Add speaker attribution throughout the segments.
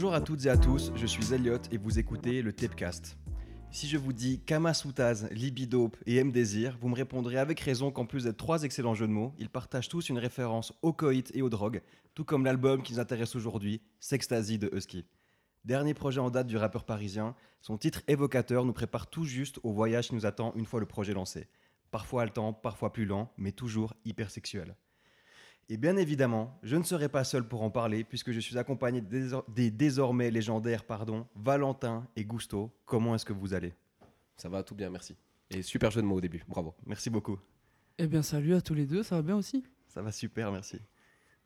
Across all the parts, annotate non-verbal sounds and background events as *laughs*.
Speaker 1: Bonjour à toutes et à tous, je suis Elliot et vous écoutez le Tapecast. Si je vous dis Kamasutas, Libidope et M-Désir, vous me répondrez avec raison qu'en plus d'être trois excellents jeux de mots, ils partagent tous une référence au coït et aux drogues, tout comme l'album qui nous intéresse aujourd'hui, Sextasy de Husky. Dernier projet en date du rappeur parisien, son titre évocateur nous prépare tout juste au voyage qui nous attend une fois le projet lancé. Parfois haletant, parfois plus lent, mais toujours hyper sexuel. Et bien évidemment, je ne serai pas seul pour en parler puisque je suis accompagné des, des désormais légendaires pardon, Valentin et Gusto. Comment est-ce que vous allez?
Speaker 2: Ça va tout bien, merci. Et super jeu de mots au début, bravo.
Speaker 1: Merci beaucoup.
Speaker 3: Eh bien, salut à tous les deux, ça va bien aussi?
Speaker 1: Ça va super, merci.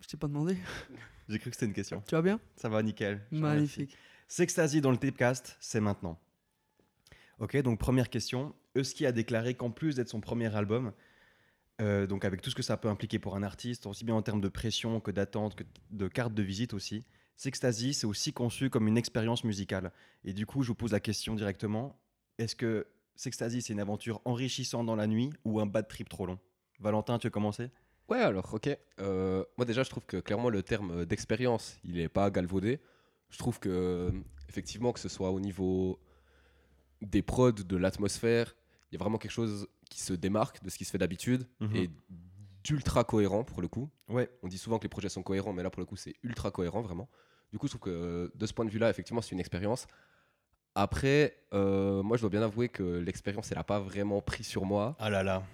Speaker 3: Je t'ai pas demandé. *laughs*
Speaker 1: J'ai cru que c'était une question.
Speaker 3: Tu vas bien?
Speaker 1: Ça va nickel.
Speaker 3: Magnifique.
Speaker 1: Sextasy dans le Tapecast, c'est maintenant. Ok, donc première question. Husky a déclaré qu'en plus d'être son premier album, euh, donc avec tout ce que ça peut impliquer pour un artiste, aussi bien en termes de pression que d'attente, que de carte de visite aussi, Sextasy, c'est aussi conçu comme une expérience musicale. Et du coup, je vous pose la question directement, est-ce que Sextasy, c'est une aventure enrichissante dans la nuit ou un bad trip trop long? Valentin, tu veux commencer
Speaker 2: Ouais, alors, ok. Euh, moi, déjà, je trouve que clairement, le terme d'expérience, il est pas galvaudé. Je trouve que, effectivement, que ce soit au niveau des prods, de l'atmosphère, il y a vraiment quelque chose qui se démarque de ce qui se fait d'habitude
Speaker 1: Mhm.
Speaker 2: et d'ultra cohérent pour le coup.
Speaker 1: Ouais,
Speaker 2: On dit souvent que les projets sont cohérents, mais là, pour le coup, c'est ultra cohérent, vraiment. Du coup, je trouve que euh, de ce point de vue-là, effectivement, c'est une expérience. Après, euh, moi, je dois bien avouer que l'expérience, elle n'a pas vraiment pris sur moi.
Speaker 1: ah là là,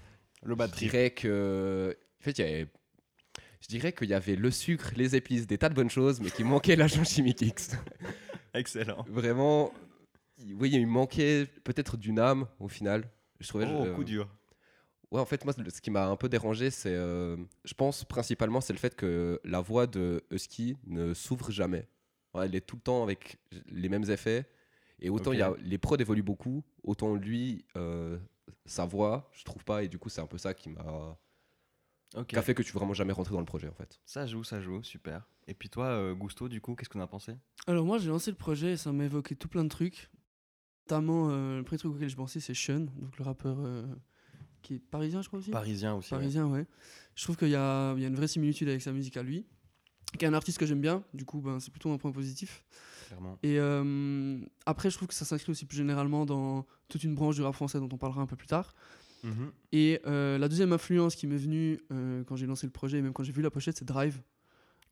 Speaker 1: le bad
Speaker 2: Je dirais que. En fait, il y avait- Je dirais qu'il y avait le sucre, les épices, des tas de bonnes choses, mais qu'il manquait l'agent chimique X. *laughs*
Speaker 1: Excellent.
Speaker 2: Vraiment, oui, il manquait peut-être d'une âme au final. Je trouvais.
Speaker 1: Oh,
Speaker 2: euh,
Speaker 1: coup dur.
Speaker 2: Ouais, en fait, moi, ce qui m'a un peu dérangé, c'est. euh, je pense principalement, c'est le fait que la voix de Husky ne s'ouvre jamais. Ouais, elle est tout le temps avec les mêmes effets. Et autant y a, les prods évoluent beaucoup, autant lui, euh, sa voix, je trouve pas. Et du coup, c'est un peu ça qui m'a.
Speaker 1: Ok.
Speaker 2: qui a fait que tu veux vraiment jamais rentrer dans le projet, en fait.
Speaker 1: Ça joue, ça joue, super. Et puis toi, euh, Gusto, du coup, qu'est-ce qu'on a pensé?
Speaker 3: Alors, moi, j'ai lancé le projet et ça m'a évoqué tout plein de trucs. Notamment, euh, le premier truc auquel je pensais, c'est Sean, donc le rappeur euh, qui est parisien, je crois aussi.
Speaker 1: Parisien aussi.
Speaker 3: Parisien, ouais. Je trouve qu'il y a, il y a une vraie similitude avec sa musique à lui. Qui est un artiste que j'aime bien, du coup, ben, c'est plutôt un point positif.
Speaker 1: Clairement.
Speaker 3: Et euh, après, je trouve que ça s'inscrit aussi plus généralement dans toute une branche du rap français dont on parlera un peu plus tard.
Speaker 1: Mhm.
Speaker 3: Et la deuxième influence qui m'est venue quand j'ai lancé le projet, et même quand j'ai vu la pochette, c'est Drive.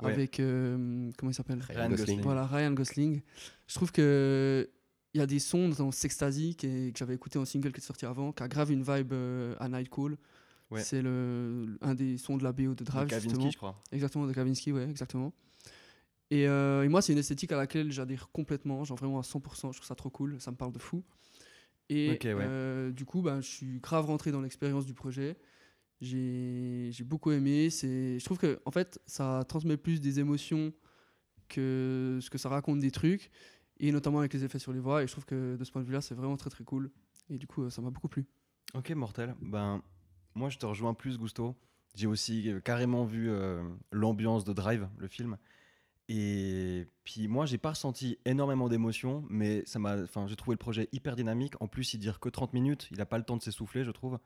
Speaker 1: Ouais.
Speaker 3: Avec. comment il s'appelle?
Speaker 1: Ryan Gosling.
Speaker 3: Voilà, Ryan Gosling. Je trouve que. Il y a des sons dans Sextasy que j'avais écouté en single qui est sorti avant, qui a grave une vibe euh, à Night Call.
Speaker 1: Ouais.
Speaker 3: C'est le, un des sons de la BO de
Speaker 1: De
Speaker 3: Drive,
Speaker 1: Kavinsky,
Speaker 3: justement.
Speaker 1: je crois.
Speaker 3: Exactement, de Kavinsky, ouais, exactement. Et, euh, et moi, c'est une esthétique à laquelle j'adhère complètement, genre vraiment à 100%, je trouve ça trop cool, ça me parle de fou. Et
Speaker 1: ouais.
Speaker 3: euh, du coup, ben, je suis grave rentré dans l'expérience du projet. J'ai j'ai beaucoup aimé. c'est- Je trouve que en fait, ça transmet plus des émotions que ce que ça raconte des trucs, et notamment avec les effets sur les voix. Et je trouve que de ce point de vue-là, c'est vraiment très très cool. Et du coup, euh, ça m'a beaucoup plu.
Speaker 1: Ok, mortel. Ben, moi, je te rejoins plus, Gusto. J'ai aussi euh, carrément vu euh, l'ambiance de Drive, le film. Et puis, moi, j'ai pas ressenti énormément d'émotions, mais ça m'a, enfin, j'ai trouvé le projet hyper dynamique. En plus, il dure que 30 minutes. Il a pas le temps de s'essouffler, je trouve.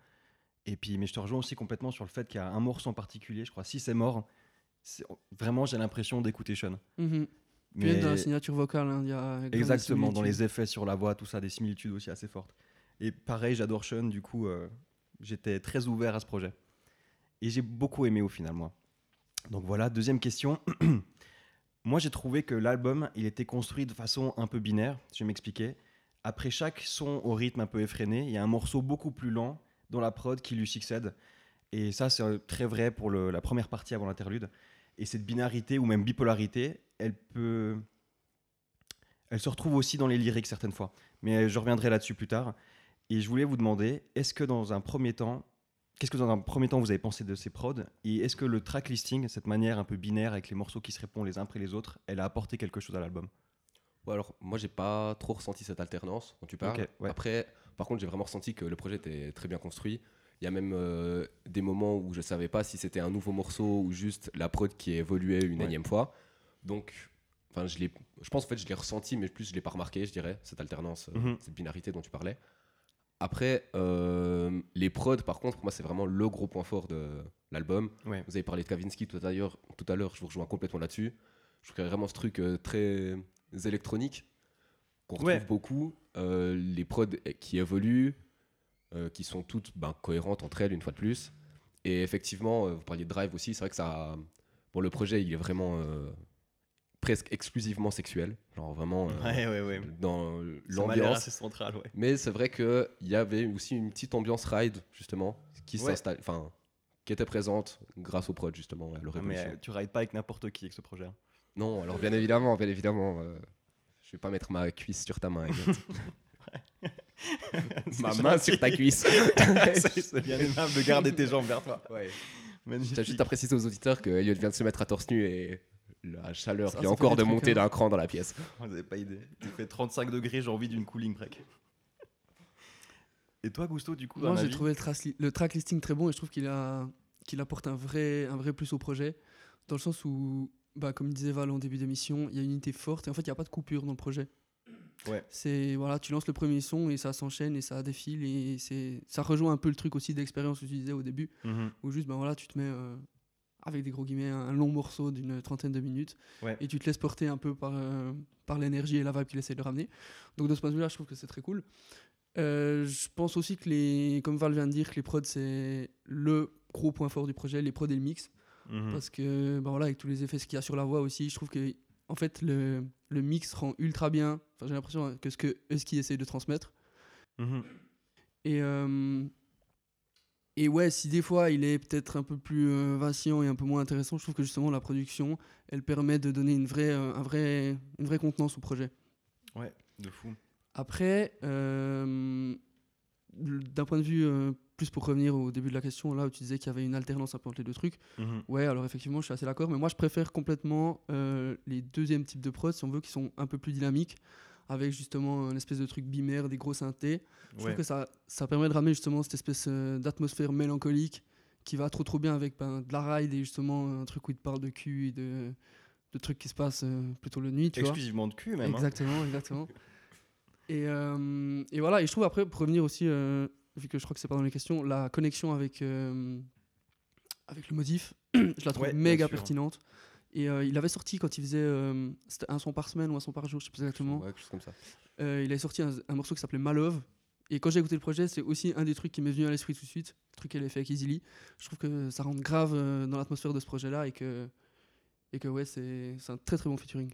Speaker 1: Et puis, mais je te rejoins aussi complètement sur le fait qu'il y a un morceau en particulier. Je crois, si c'est mort, vraiment, j'ai l'impression d'écouter Sean.
Speaker 3: Mhm. Puis
Speaker 1: Mais-
Speaker 3: même dans la signature vocale, hein, il y a
Speaker 1: Exactement, dans les effets sur la voix, tout ça, des similitudes aussi assez fortes. Et pareil, j'adore Sean, du coup, euh, j'étais très ouvert à ce projet. Et j'ai beaucoup aimé au final, moi. Donc voilà, deuxième question. *clears throat* moi, j'ai trouvé que l'album, il était construit de façon un peu binaire, je vais m'expliquer. Après chaque son au rythme un peu effréné, il y a un morceau beaucoup plus lent dans la prod qui lui succède. Et ça, c'est euh, très vrai pour le- la première partie avant l'interlude. Et cette binarité ou même bipolarité, elle peut. Elle se retrouve aussi dans les lyriques certaines fois. Mais je reviendrai là-dessus plus tard. Et je voulais vous demander, est-ce que dans un premier temps, qu'est-ce que dans un premier temps vous avez pensé de ces prods Et est-ce que le track listing, cette manière un peu binaire avec les morceaux qui se répondent les uns après les autres, elle a apporté quelque chose à l'album?
Speaker 2: Ouais, alors, moi, j'ai pas trop ressenti cette alternance dont tu parles.
Speaker 1: Ouais.
Speaker 2: Après, par contre, j'ai vraiment ressenti que le projet était très bien construit. Il y a même euh, des moments où je savais pas si c'était un nouveau morceau ou juste la prod qui évoluait une
Speaker 1: Ouais.
Speaker 2: énième fois. Donc, enfin, je, l'ai- je pense en fait je l'ai ressenti, mais plus je l'ai pas remarqué, je dirais, cette alternance, euh,
Speaker 1: Mhm.
Speaker 2: cette binarité dont tu parlais. Après, euh, les prods, par contre, pour moi, c'est vraiment le gros point fort de l'album.
Speaker 1: Ouais.
Speaker 2: Vous avez parlé de Kavinsky tout à l'heure, tout à l'heure, je vous rejoins complètement là-dessus. Je trouve qu'il y a vraiment ce truc euh, très électroniques qu'on retrouve
Speaker 1: Ouais.
Speaker 2: beaucoup, euh, les prods qui évoluent, euh, qui sont toutes ben, cohérentes entre elles une fois de plus. Et effectivement, euh, vous parliez de Drive aussi, c'est vrai que ça. Bon, le projet, il est vraiment euh, presque exclusivement sexuel, genre vraiment euh,
Speaker 1: Ouais, ouais, ouais.
Speaker 2: dans l'ambiance.
Speaker 1: central, ouais.
Speaker 2: Mais c'est vrai qu'il y avait aussi une petite ambiance ride, justement, qui s'installe, enfin, qui était présente grâce au prod, justement, à
Speaker 1: Mais tu rides pas avec n'importe qui avec ce projet. hein.
Speaker 2: Non, alors bien évidemment, bien évidemment, je vais pas mettre ma cuisse sur ta main. *laughs* ma main sur ta cuisse. *laughs*
Speaker 1: C'est *laughs* bien aimable de garder tes jambes vers toi.
Speaker 2: ouais. T'as juste à préciser aux auditeurs que Elliot vient de se mettre à torse nu et la chaleur
Speaker 3: ça fait
Speaker 2: encore de monter d'un cran dans la pièce. *laughs*
Speaker 1: Vous n'avez pas idée. Il fait 35 degrés, j'ai envie d'une cooling break. Et toi, Gusto, du coup,
Speaker 3: Moi, j'ai trouvé le, le track listing très bon et je trouve qu'il a qu'il apporte un vrai, un vrai plus au projet, dans le sens où, bah, comme disait Val en début d'émission, il y a une unité forte et en fait, il n'y a pas de coupure dans le projet.
Speaker 1: Ouais.
Speaker 3: C'est voilà, tu lances le premier son et ça s'enchaîne et ça défile et c'est ça rejoint un peu le truc aussi d'expérience que tu disais au début,
Speaker 1: Mhm.
Speaker 3: où juste ben voilà, tu te mets euh, avec des gros guillemets un, long morceau d'une trentaine de minutes
Speaker 1: Ouais.
Speaker 3: et tu te laisses porter un peu par euh, par l'énergie et la vibe qu'il essaie de ramener. Donc de ce point de vue-là, je trouve que c'est très cool. Euh, je pense aussi que les, comme Val vient de dire, que les prods c'est le gros point fort du projet, les prods et le mix,
Speaker 1: Mhm.
Speaker 3: parce que ben voilà, avec tous les effets qu'il y a sur la voix aussi, je trouve que en fait le, le mix rend ultra bien. Enfin, j'ai l'impression que ce que Husky essaie de transmettre.
Speaker 1: Mhm.
Speaker 3: Et euh, et ouais, si des fois il est peut-être un peu plus euh, vacillant et un peu moins intéressant, je trouve que justement la production, elle permet de donner une vraie, euh, un vrai, une vraie contenance au projet.
Speaker 1: Ouais, de fou.
Speaker 3: Après, euh, d'un point de vue euh, plus pour revenir au début de la question, là où tu disais qu'il y avait une alternance un peu entre les deux trucs,
Speaker 1: Mhm.
Speaker 3: ouais, alors effectivement, je suis assez d'accord, mais moi je préfère complètement euh, les deuxièmes types de prods, si on veut, qui sont un peu plus dynamiques, avec justement un espèce de truc binaire, des gros synthés. Je
Speaker 1: Ouais.
Speaker 3: trouve que ça, ça permet de ramener justement cette espèce euh, d'atmosphère mélancolique qui va trop trop bien avec ben, de la ride et justement un truc où il te parle de cul et de, de trucs qui se passent plutôt la nuit, tu vois.
Speaker 1: Exclusivement de cul, même. hein.
Speaker 3: Exactement, exactement. *laughs* Et, euh, et voilà, et je trouve après, pour revenir aussi, euh, vu que je crois que c'est pas dans les questions, la connexion avec, euh, avec le modif, *clears throat* je la trouve
Speaker 1: Ouais,
Speaker 3: méga pertinente. Et euh, il avait sorti quand il faisait euh, un son par semaine ou un son par jour, je sais pas exactement.
Speaker 2: Ouais, quelque chose comme ça.
Speaker 3: Euh, il avait sorti un, un morceau qui s'appelait Malove. Et quand j'ai écouté le projet, c'est aussi un des trucs qui m'est venu à l'esprit tout de suite. Le truc qu'elle a fait avec Easily. Je trouve que ça rentre grave euh, dans l'atmosphère de ce projet-là et que, et que ouais, c'est c'est un très très bon featuring.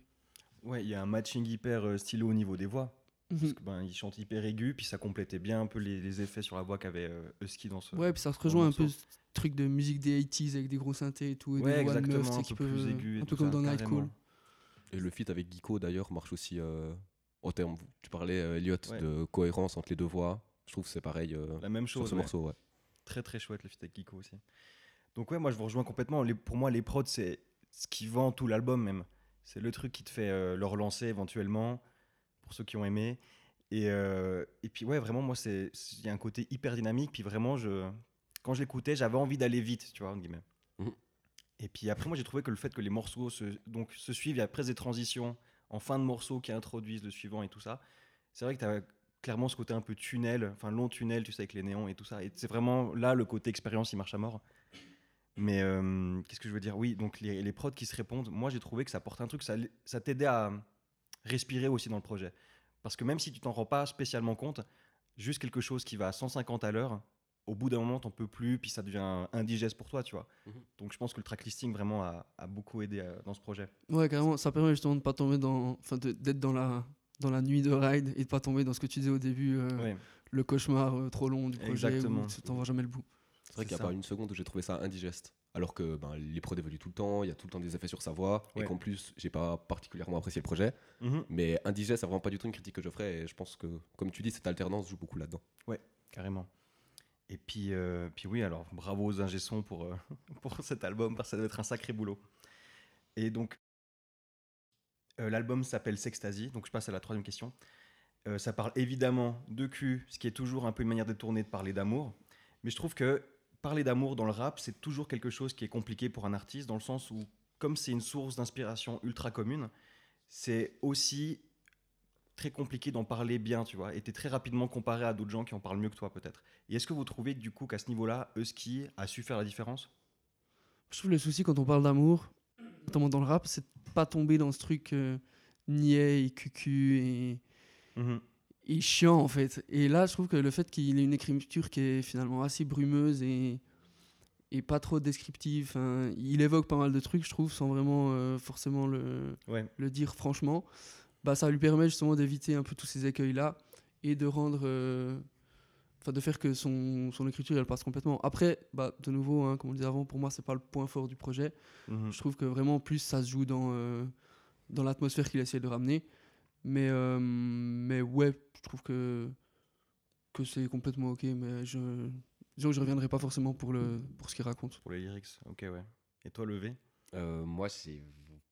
Speaker 1: Ouais, il y a un matching hyper euh, stylo au niveau des voix.
Speaker 3: Mhm.
Speaker 1: Parce que, ben, il chante hyper aigu, puis ça complétait bien un peu les, les effets sur la voix qu'avait euh, Husky dans ce.
Speaker 3: Ouais, puis ça se rejoint un peu ce truc de musique des 80s avec des gros synthés et tout. Et
Speaker 1: Ouais,
Speaker 3: des
Speaker 1: exactement,
Speaker 3: meufs,
Speaker 1: un peu aigu et
Speaker 3: Un
Speaker 1: tout
Speaker 3: peu comme
Speaker 1: ça,
Speaker 3: dans Night. Call.
Speaker 2: Et le feat avec Geeko d'ailleurs marche aussi euh, au terme. Tu parlais, euh, Elliot,
Speaker 1: Ouais.
Speaker 2: de cohérence entre les deux voix. Je trouve que c'est pareil euh,
Speaker 1: La même
Speaker 2: sur
Speaker 1: chose.
Speaker 2: ce
Speaker 1: ouais.
Speaker 2: morceau. Ouais.
Speaker 1: Très très chouette le feat avec Kiko aussi. Donc ouais, moi je vous rejoins complètement. Les- pour moi, les prods, c'est ce qui vend tout l'album même. C'est le truc qui te fait euh, le relancer éventuellement, pour ceux qui ont aimé. Et, euh, et puis ouais, vraiment, moi, c'est il y a un côté hyper dynamique. Puis vraiment, je, quand je l'écoutais, j'avais envie d'aller vite, tu vois, entre guillemets.
Speaker 2: Mhm.
Speaker 1: Et puis après, moi, j'ai trouvé que le fait que les morceaux se, donc, se suivent, il y a presque des transitions en fin de morceau qui introduisent le suivant et tout ça. C'est vrai que tu as clairement ce côté un peu tunnel, enfin long tunnel, tu sais, avec les néons et tout ça. Et c'est vraiment là le côté expérience, il marche à mort. Mais euh, qu'est-ce que je veux dire? Oui, donc les, les prods qui se répondent, moi j'ai trouvé que ça porte un truc, ça, ça t'aidait à respirer aussi dans le projet. Parce que même si tu t'en rends pas spécialement compte, juste quelque chose qui va à 150 à l'heure, au bout d'un moment t'en peux plus, puis ça devient indigeste pour toi, tu vois.
Speaker 2: Mhm.
Speaker 1: Donc je pense que le track listing vraiment a, a beaucoup aidé euh, dans ce projet.
Speaker 3: Ouais, carrément. Ça permet justement de pas tomber dans. Enfin, d'être dans la, dans la nuit de ride et de pas tomber dans ce que tu disais au début, euh,
Speaker 1: Ouais.
Speaker 3: le cauchemar euh, trop long du projet
Speaker 1: Exactement.
Speaker 3: où tu t'en vois jamais le bout.
Speaker 2: C'est vrai
Speaker 1: C'est
Speaker 2: qu'il n'y a
Speaker 1: ça.
Speaker 2: pas une seconde où j'ai trouvé ça indigeste. Alors que ben, les prods évoluent tout le temps, il y a tout le temps des effets sur sa voix,
Speaker 1: Ouais.
Speaker 2: et qu'en plus, j'ai pas particulièrement apprécié le projet.
Speaker 1: Mhm.
Speaker 2: Mais indigeste, c'est vraiment pas du tout une critique que je ferais, et je pense que, comme tu dis, cette alternance joue beaucoup là-dedans.
Speaker 1: Carrément. Et puis, euh, puis oui, alors bravo aux ingé pour, euh, *laughs* pour cet album, parce que ça doit être un sacré boulot. Et donc, euh, l'album s'appelle Sextasy, donc je passe à la troisième question. Ça parle évidemment de cul, ce qui est toujours un peu une manière détournée de parler d'amour. Mais je trouve que parler d'amour dans le rap, c'est toujours quelque chose qui est compliqué pour un artiste, dans le sens où, comme c'est une source d'inspiration ultra commune, c'est aussi très compliqué d'en parler bien, tu vois, et t'es très rapidement comparé à d'autres gens qui en parlent mieux que toi, peut-être. Et est-ce que vous trouvez du coup qu'à ce niveau-là, Husky a su faire la différence?
Speaker 3: Je trouve le souci quand on parle d'amour, notamment dans le rap, c'est de pas tomber dans ce truc euh, niais et cucu et,
Speaker 1: Mhm.
Speaker 3: Et chiant en fait. Et là, je trouve que le fait qu'il ait une écriture qui est finalement assez brumeuse et, et pas trop descriptive, hein, il évoque pas mal de trucs, je trouve, sans vraiment euh, forcément le,
Speaker 1: Ouais.
Speaker 3: le dire franchement, bah, ça lui permet justement d'éviter un peu tous ces écueils-là et de rendre. euh, Enfin, de faire que son, son écriture elle passe complètement. Après, bah, de nouveau, hein, comme on disait avant, pour moi, c'est pas le point fort du projet.
Speaker 1: Mhm.
Speaker 3: Je trouve que vraiment, plus ça se joue dans, euh, dans l'atmosphère qu'il essaie de ramener. Mais, mais ouais, je trouve que, que c'est complètement ok. Mais je, disons que je reviendrai pas forcément pour, le, pour ce qu'il raconte.
Speaker 1: Pour les lyrics, ok, ouais. Et toi, levé
Speaker 2: Euh, moi, j'ai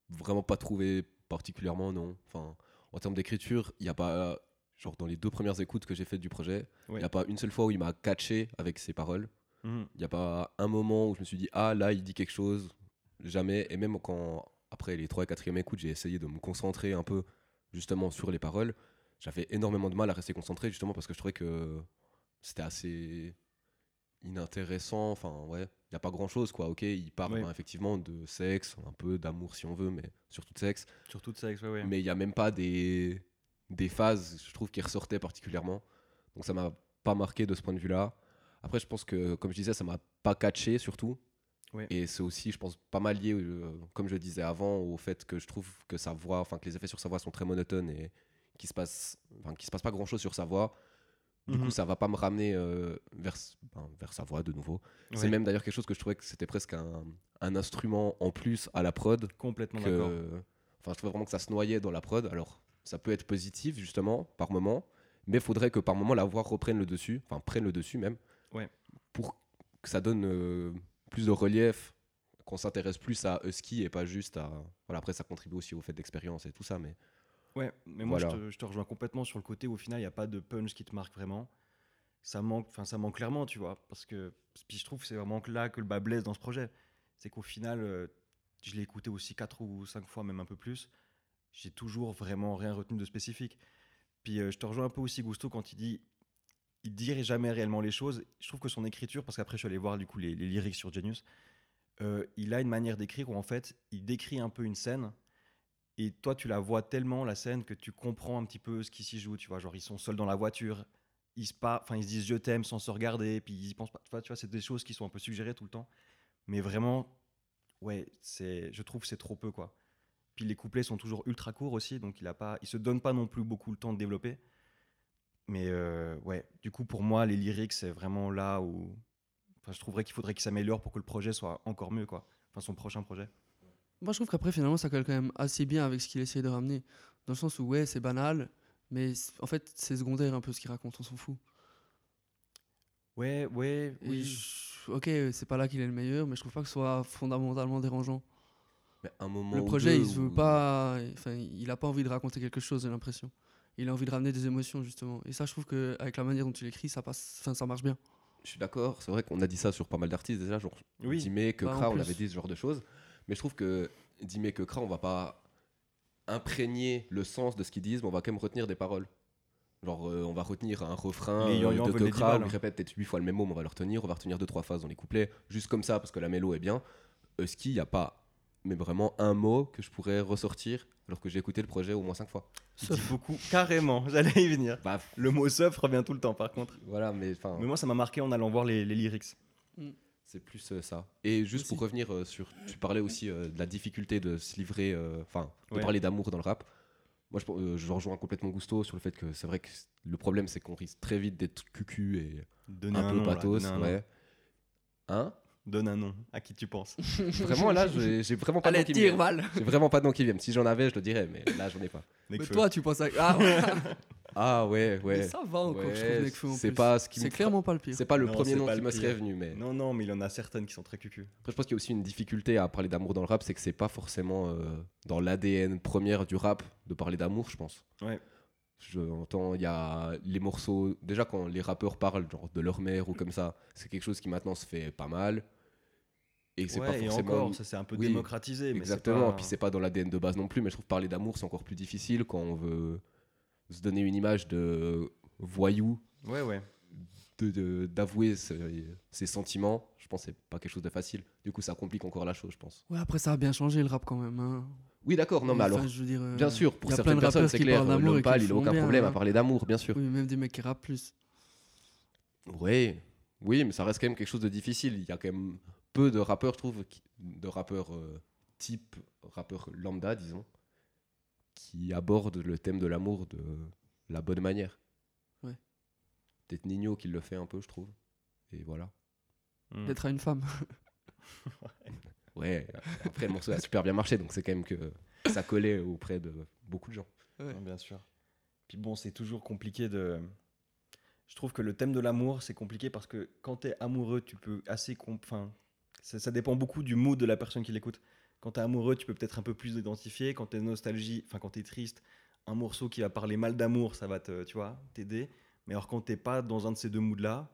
Speaker 2: vraiment pas trouvé particulièrement, non. Enfin, en termes d'écriture, il n'y a pas. Genre, dans les deux premières écoutes que j'ai faites du projet, il
Speaker 1: Ouais.
Speaker 2: n'y a pas une seule fois où il m'a catché avec ses paroles.
Speaker 1: Mhm.
Speaker 2: Il n'y a pas un moment où je me suis dit, ah là, il dit quelque chose. Jamais. Et même quand, après les trois et quatrième écoutes, j'ai essayé de me concentrer un peu justement sur les paroles, j'avais énormément de mal à rester concentré justement parce que je trouvais que c'était assez inintéressant. Enfin, ouais, il n'y a pas grand chose quoi. Ok, il parle ben, effectivement de sexe, un peu d'amour si on veut, mais surtout de sexe.
Speaker 1: Surtout de sexe, ouais, ouais.
Speaker 2: Mais il n'y a même pas des, des phases, je trouve, qui ressortaient particulièrement. Donc ça m'a pas marqué de ce point de vue-là. Après, je pense que, comme je disais, ça m'a pas catché surtout.
Speaker 1: Ouais.
Speaker 2: Et c'est aussi, je pense, pas mal lié, euh, comme je disais avant, au fait que je trouve que sa voix, enfin que les effets sur sa voix sont très monotones et qu'il se passe, enfin, qu'il se passe pas grand-chose sur sa voix. Du
Speaker 1: Mhm.
Speaker 2: coup, ça va pas me ramener euh, vers, ben, vers sa voix de nouveau. C'est même d'ailleurs quelque chose que je trouvais que c'était presque un, un instrument en plus à la prod
Speaker 1: Complètement d'accord.
Speaker 2: enfin je trouvais vraiment que ça se noyait dans la prod alors ça peut être positif justement par moment mais il faudrait que par moment la voix reprenne le dessus enfin prenne le dessus même
Speaker 1: Ouais.
Speaker 2: pour que ça donne euh, plus de relief qu'on s'intéresse plus à Husky et pas juste à voilà après ça contribue aussi au fait d'expérience et tout ça mais
Speaker 1: Ouais, mais moi
Speaker 2: Voilà.
Speaker 1: je, te, je te rejoins complètement sur le côté où au final il n'y a pas de punch qui te marque vraiment. Ça manque, enfin ça manque clairement, tu vois, parce que puis je trouve c'est vraiment que là que le bas blesse dans ce projet. C'est qu'au final, euh, je l'ai écouté aussi quatre ou cinq fois, même un peu plus. J'ai toujours vraiment rien retenu de spécifique. Puis euh, je te rejoins un peu aussi Gusto quand il dit, il dirait jamais réellement les choses. Je trouve que son écriture, parce qu'après je suis allé voir du coup les, les lyrics sur Genius, euh, il a une manière d'écrire où en fait il décrit un peu une scène et toi, tu la vois tellement, la scène, que tu comprends un petit peu ce qui s'y joue. Tu vois, genre, ils sont seuls dans la voiture, ils se, enfin, ils se disent je t'aime sans se regarder, puis ils y pensent pas. Tu tu vois, c'est des choses qui sont un peu suggérées tout le temps. Mais vraiment, ouais, c'est, je trouve c'est trop peu, quoi. Puis les couplets sont toujours ultra courts aussi, donc il a pas, il se donne pas non plus beaucoup le temps de développer. Mais euh, ouais, du coup, pour moi, les lyrics, c'est vraiment là où. Enfin, je trouverais qu'il faudrait qu'il s'améliore pour que le projet soit encore mieux, quoi. Enfin, son prochain projet.
Speaker 3: Moi, je trouve qu'après, finalement, ça colle quand même assez bien avec ce qu'il essaie de ramener. Dans le sens où, ouais, c'est banal, mais en fait, c'est secondaire un peu ce qu'il raconte, on s'en fout.
Speaker 1: Ouais, ouais,
Speaker 3: Et
Speaker 1: oui.
Speaker 3: je- Ok, c'est pas là qu'il est le meilleur, mais je trouve pas que ce soit fondamentalement dérangeant.
Speaker 2: mais un moment
Speaker 3: Le projet, il se veut pas. Enfin, il a pas envie de raconter quelque chose, j'ai l'impression. Il a envie de ramener des émotions, justement. Et ça, je trouve qu'avec la manière dont il écrit, ça, passe, enfin, ça marche bien.
Speaker 2: Je suis d'accord, c'est vrai qu'on a dit ça sur pas mal d'artistes déjà, genre
Speaker 1: Oui.
Speaker 2: Dimé, que
Speaker 3: Bah,
Speaker 2: Kra, on avait dit ce genre de choses. Mais je trouve que Dimé, que Kra, on va pas imprégner le sens de ce qu'ils disent, mais on va quand même retenir des paroles. Genre, euh, on va retenir un refrain euh, de il répète peut-être 8 fois le même mot, mais on va le retenir. On va retenir 2-3 phases dans les couplets, juste comme ça, parce que la mélo est bien. Husky, il n'y a pas mais vraiment un mot que je pourrais ressortir alors que j'ai écouté le projet au moins 5 fois.
Speaker 1: Il dit beaucoup, carrément, *laughs* j'allais y venir.
Speaker 2: Bah,
Speaker 1: Le mot seuf revient tout le temps, par contre.
Speaker 2: voilà, mais enfin.
Speaker 1: Mais moi, ça m'a marqué en allant voir les, les lyrics.
Speaker 2: C'est plus euh, ça. Et juste pour revenir euh, sur. Tu parlais aussi euh, de la difficulté de se livrer, euh, enfin, de
Speaker 1: Ouais.
Speaker 2: parler d'amour dans le rap. Moi, je, euh, je rejoins complètement Gusto sur le fait que c'est vrai que le problème, c'est qu'on risque très vite d'être cucu et
Speaker 1: Donne
Speaker 2: un,
Speaker 1: un,
Speaker 2: peu
Speaker 1: nom, là,
Speaker 2: pathos.
Speaker 1: donne un nom.
Speaker 2: ouais. Hein?
Speaker 1: Donne un nom. À qui tu penses? *laughs*
Speaker 2: Vraiment, là, j'ai vraiment pas de nom qui
Speaker 3: tire,
Speaker 2: J'ai vraiment pas de nom qui viennent. Si j'en avais, je le dirais, mais là, j'en ai pas.
Speaker 3: Mais toi, tu penses à. *laughs* Ah, ouais.
Speaker 2: Ah ouais,
Speaker 3: Mais
Speaker 2: ouais.
Speaker 3: ça va encore, je
Speaker 2: Ouais,
Speaker 3: trouve, Nekfeu, en
Speaker 2: c'est pas ce qui me
Speaker 3: C'est clairement pas le pire.
Speaker 2: C'est pas le
Speaker 1: Non,
Speaker 2: premier
Speaker 1: c'est
Speaker 2: nom qui me serait venu, mais.
Speaker 1: Non, non, mais il y en a certaines qui sont très cucu.
Speaker 2: Après, je pense qu'il y a aussi une difficulté à parler d'amour dans le rap, c'est que c'est pas forcément euh, dans l'ADN première du rap de parler d'amour, je pense.
Speaker 1: Ouais.
Speaker 2: Je entends, il y a les morceaux. Déjà, quand les rappeurs parlent genre, de leur mère ou comme ça, c'est quelque chose qui maintenant se fait pas mal. Et c'est
Speaker 1: Ouais,
Speaker 2: pas
Speaker 1: et
Speaker 2: forcément.
Speaker 1: encore, ça s'est un peu
Speaker 2: Oui,
Speaker 1: démocratisé. Mais c'est
Speaker 2: Exactement,
Speaker 1: pas-
Speaker 2: puis c'est pas dans l'ADN de base non plus, mais je trouve parler d'amour, c'est encore plus difficile quand on veut se donner une image de voyou,
Speaker 1: Ouais, ouais.
Speaker 2: de- de- d'avouer ses, ses sentiments. Je pense que c'est pas quelque chose de facile. Du coup, ça complique encore la chose, je pense.
Speaker 3: Ouais, après, ça a bien changé le rap quand même. hein.
Speaker 2: Oui, d'accord, non, mais
Speaker 3: Enfin,
Speaker 2: alors,
Speaker 3: je veux dire, euh,
Speaker 2: bien sûr, pour
Speaker 3: y a plein
Speaker 2: certaines
Speaker 3: de
Speaker 2: personnes, c'est clair, l'homme pâle,
Speaker 3: le
Speaker 2: il a
Speaker 3: font
Speaker 2: aucun
Speaker 3: bien,
Speaker 2: problème à
Speaker 3: hein.
Speaker 2: parler d'amour, bien sûr.
Speaker 3: Oui, même des mecs qui rappent plus.
Speaker 2: Oui, oui, mais ça reste quand même quelque chose de difficile. Il y a quand même peu de rappeurs, je trouve, de rappeurs euh, type rappeur lambda, disons, qui abordent le thème de l'amour de la bonne manière.
Speaker 3: Ouais.
Speaker 2: Peut-être Nino qui le fait un peu, je trouve. Et voilà.
Speaker 1: Hmm.
Speaker 3: D'être à une femme. *laughs*
Speaker 2: Ouais, après le morceau a super bien marché, donc c'est quand même que ça collait auprès de beaucoup de gens.
Speaker 3: Ouais.
Speaker 1: Bien sûr. Puis bon, c'est toujours compliqué de. Je trouve que le thème de l'amour, c'est compliqué parce que quand tu es amoureux, tu peux assez. Enfin, ça, ça dépend beaucoup du mood de la personne qui l'écoute. Quand tu es amoureux, tu peux peut-être un peu plus l'identifier. Quand tu es nostalgie, enfin, quand tu es triste, un morceau qui va parler mal d'amour, ça va te, tu vois, t'aider. Mais alors, quand t'es pas dans un de ces deux moods-là,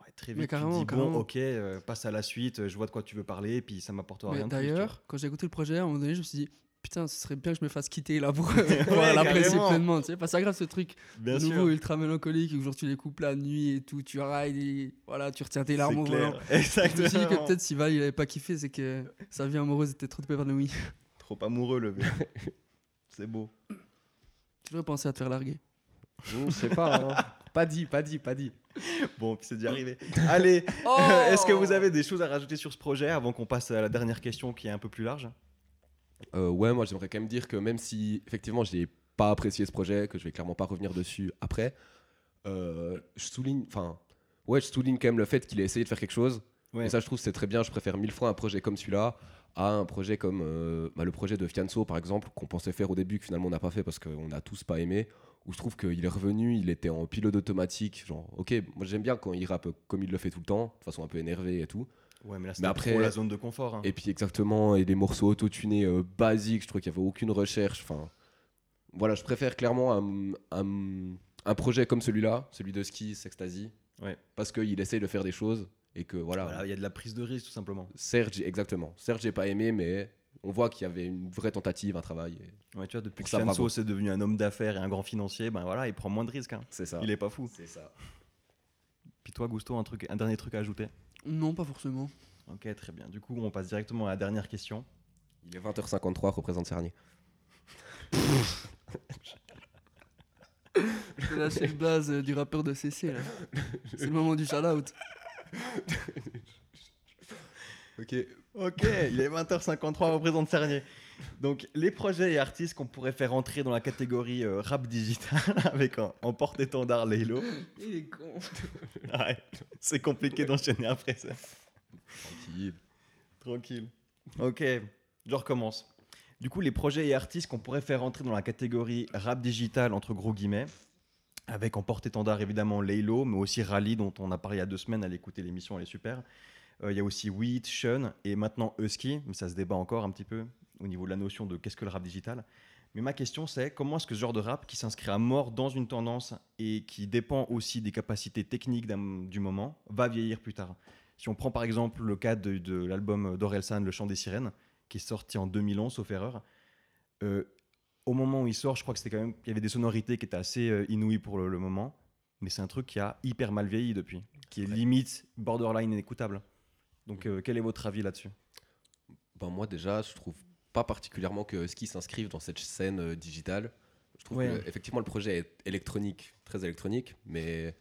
Speaker 1: ouais, très vite, tu te
Speaker 3: carrément,
Speaker 1: dis, bon, ok, euh, passe à la suite, je vois de quoi tu veux parler, et puis ça m'apportera rien.
Speaker 3: D'ailleurs, quand j'ai écouté le projet, à un moment donné, je me suis dit, putain, ce serait bien que je me fasse quitter là pour *laughs* pouvoir l'apprécier
Speaker 1: carrément.
Speaker 3: pleinement. Tu sais, pas ça grave ce truc
Speaker 1: Bien
Speaker 3: de
Speaker 1: sûr.
Speaker 3: nouveau ultra mélancolique où genre tu les coupes la nuit et tout, tu rides et voilà, tu retiens tes larmes au volant. *laughs* Je me suis dit que
Speaker 1: Exactement.
Speaker 3: peut-être si Val il avait pas kiffé, c'est que sa vie amoureuse était trop épanouie. *laughs*
Speaker 1: Trop amoureux, le mec. C'est beau.
Speaker 3: Tu devrais penser à te faire larguer.
Speaker 2: Je sais pas, hein. pas dit, pas dit, pas dit.
Speaker 1: Bon, puis c'est déjà arrivé. Allez,
Speaker 3: Oh
Speaker 1: est-ce que vous avez des choses à rajouter sur ce projet avant qu'on passe à la dernière question qui est un peu plus large?
Speaker 2: Euh, ouais, moi j'aimerais quand même dire que même si effectivement j'ai pas apprécié ce projet, que je vais clairement pas revenir dessus après, euh, je souligne, enfin, ouais, je souligne quand même le fait qu'il ait essayé de faire quelque chose.
Speaker 1: Ouais.
Speaker 2: Et ça, je trouve, c'est très bien. Je préfère mille fois un projet comme celui-là à un projet comme euh, bah, le projet de Fianso, par exemple, qu'on pensait faire au début, que finalement on n'a pas fait parce qu'on n'a tous pas aimé. Où je trouve qu'il est revenu, il était en pilote automatique. Genre, ok, moi j'aime bien quand il rappe comme il le fait tout le temps, de façon un peu énervée et tout.
Speaker 1: Ouais, mais là, c'est
Speaker 2: Mais après-
Speaker 1: la zone de confort. hein.
Speaker 2: Et puis exactement, et les morceaux autotunés euh, basiques, je trouve qu'il n'y avait aucune recherche. Enfin, voilà, je préfère clairement un, un- un projet comme celui-là, celui de Ski, Sextasy,
Speaker 1: Ouais.
Speaker 2: parce qu'il essaye de faire des choses et que voilà.
Speaker 1: Voilà, il y a de la prise de risque, tout simplement.
Speaker 2: Serge, exactement. Serge, j'ai pas aimé, mais on voit qu'il y avait une vraie tentative, un travail. et
Speaker 1: Ouais, tu vois, depuis que
Speaker 2: bravo.
Speaker 1: c'est devenu un homme d'affaires et un grand financier, ben voilà, il prend moins de risques. hein.
Speaker 2: C'est ça.
Speaker 1: Il est pas fou.
Speaker 2: C'est ça.
Speaker 1: Puis toi, Gusto, un, truc, un dernier truc à ajouter?
Speaker 3: Non, pas forcément.
Speaker 1: Ok, très bien. Du coup, on passe directement à la dernière question.
Speaker 2: Il est 20h53, représente Cerny.
Speaker 3: Je vais lâcher le blaze euh, du rappeur de CC là. C'est le moment du shout-out. *laughs*
Speaker 2: Ok.
Speaker 1: Ok, il est 20h53, représente Cernier. *laughs* Donc, les projets et artistes qu'on pourrait faire entrer dans la catégorie euh, rap digital *laughs* avec en, en porte-étendard Laylo.
Speaker 3: Il est con. *laughs*
Speaker 1: Ouais, c'est compliqué d'enchaîner après ça.
Speaker 2: Tranquille.
Speaker 1: Tranquille. Ok, je recommence. Du coup, les projets et artistes qu'on pourrait faire entrer dans la catégorie rap digital, entre gros guillemets, avec en porte-étendard évidemment Laylo, mais aussi Rally, dont on a parlé il y a deux semaines, allez écouter l'émission, elle est super. Euh, Il y a aussi Wheat, Sean et maintenant Husky, mais ça se débat encore un petit peu au niveau de la notion de qu'est-ce que le rap digital. Mais ma question c'est comment est-ce que ce genre de rap qui s'inscrit à mort dans une tendance et qui dépend aussi des capacités techniques du moment va vieillir plus tard? Si on prend par exemple le cas de, de l'album d'Orelsan, Le Chant des Sirènes, qui est sorti en 2011 sauf erreur, euh, au moment où il sort, je crois que c'était quand même, il y avait des sonorités qui étaient assez euh, inouïes pour le, le moment, mais c'est un truc qui a hyper mal vieilli depuis, qui est limite borderline inécoutable. Donc euh, quel est votre avis là-dessus?
Speaker 2: Ben moi déjà, je trouve pas particulièrement que Ski s'inscrive dans cette scène euh, digitale. Je trouve
Speaker 1: Ouais.
Speaker 2: que effectivement le projet est électronique, très électronique, mais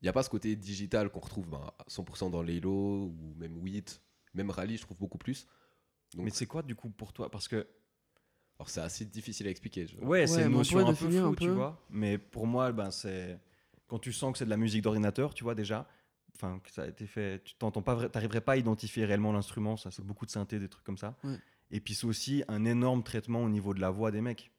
Speaker 2: il n'y a pas ce côté digital qu'on retrouve ben, à 100% dans Laylo ou même Wheat, même Rally, je trouve beaucoup plus. Donc,
Speaker 1: Mais c'est quoi du coup pour toi? Parce que
Speaker 2: alors c'est assez difficile à expliquer. je-
Speaker 1: ouais, c'est
Speaker 3: Ouais,
Speaker 1: une notion un peu floue, tu vois. Mais pour moi, ben c'est quand tu sens que c'est de la musique d'ordinateur, tu vois déjà. Enfin, que ça a été fait. Tu t'entends pas, t'arriverais pas à identifier réellement l'instrument. Ça, c'est beaucoup de synthé, des trucs comme ça.
Speaker 3: Ouais.
Speaker 1: Et puis c'est aussi un énorme traitement au niveau de la voix des mecs.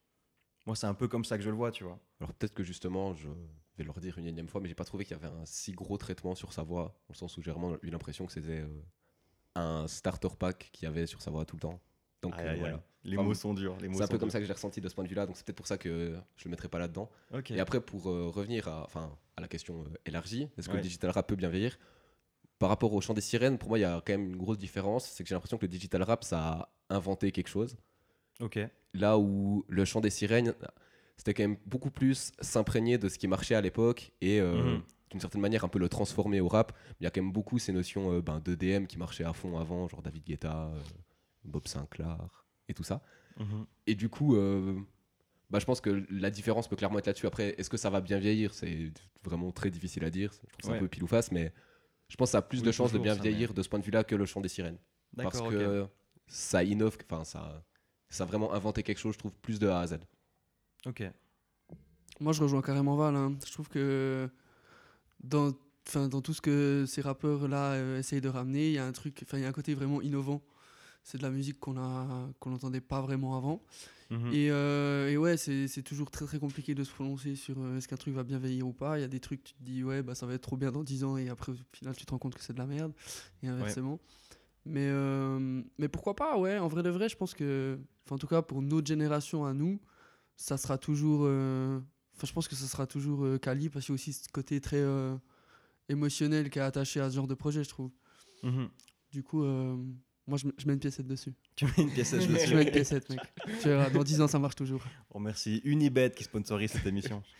Speaker 1: Moi, c'est un peu comme ça que je le vois, tu vois.
Speaker 2: Alors peut-être que justement, je vais leur dire une énième fois, mais j'ai pas trouvé qu'il y avait un si gros traitement sur sa voix, dans le sens où j'ai vraiment eu l'impression que c'était euh, un starter pack qu'il y avait sur sa voix tout le temps. Donc euh, voilà.
Speaker 1: Les
Speaker 2: Enfin,
Speaker 1: mots sont durs.
Speaker 2: C'est un peu comme ça que j'ai ressenti de ce point de vue-là, donc c'est peut-être pour ça que je le mettrai pas là-dedans. Et après, pour euh, revenir à, enfin, à la question euh, élargie, est-ce que
Speaker 1: Ouais.
Speaker 2: le digital rap peut bien vieillir? Par rapport au chant des sirènes, pour moi, il y a quand même une grosse différence. C'est que j'ai l'impression que le digital rap, ça a inventé quelque chose.
Speaker 1: Ok.
Speaker 2: Là où le chant des sirènes, c'était quand même beaucoup plus s'imprégner de ce qui marchait à l'époque et euh,
Speaker 1: Mhm.
Speaker 2: d'une certaine manière un peu le transformer au rap. Il y a quand même beaucoup ces notions euh, ben, d'EDM qui marchaient à fond avant, genre David Guetta, euh, Bob Sinclair et tout ça.
Speaker 1: Mhm.
Speaker 2: Et du coup, bah, je pense que la différence peut clairement être là-dessus. Après, est-ce que ça va bien vieillir? C'est vraiment très difficile à dire. Je trouve que c'est
Speaker 1: Ouais.
Speaker 2: un peu pile ou face, mais je pense que ça a plus
Speaker 1: Oui,
Speaker 2: de chances de bien vieillir de ce point de vue-là que le chant des sirènes. Parce que ça innove, enfin, ça, ça a vraiment inventé quelque chose, je trouve, plus de A à Z.
Speaker 1: Ok.
Speaker 3: Moi, je rejoins carrément Val. hein. Je trouve que dans, enfin, dans tout ce que ces rappeurs-là euh, essayent de ramener, il y a un truc, enfin, il y a un côté vraiment innovant. C'est de la musique qu'on a, qu'on n'entendait pas vraiment avant.
Speaker 1: Mhm.
Speaker 3: Et, euh, et ouais, c'est c'est toujours très très compliqué de se prononcer sur euh, est-ce qu'un truc va bien vieillir ou pas. Il y a des trucs, tu te dis ouais, bah ça va être trop bien dans 10 ans et après au final tu te rends compte que c'est de la merde et inversement. Mais, euh, mais pourquoi pas, ouais, en vrai de vrai, je pense que, enfin, en tout cas pour notre génération à nous, ça sera toujours, euh, enfin je pense que ça sera toujours euh, quali parce qu'il y a aussi ce côté très euh, émotionnel qui est attaché à ce genre de projet, je trouve.
Speaker 1: Mhm.
Speaker 3: Du coup, euh, moi je, mets une piécette dessus.
Speaker 1: Tu mets une pièce à jouer
Speaker 3: Je
Speaker 1: dessus.
Speaker 3: mets une piécette, mec. Tu verras, dans 10 ans ça marche toujours.
Speaker 1: On remercie Unibet qui sponsorise cette émission. *laughs*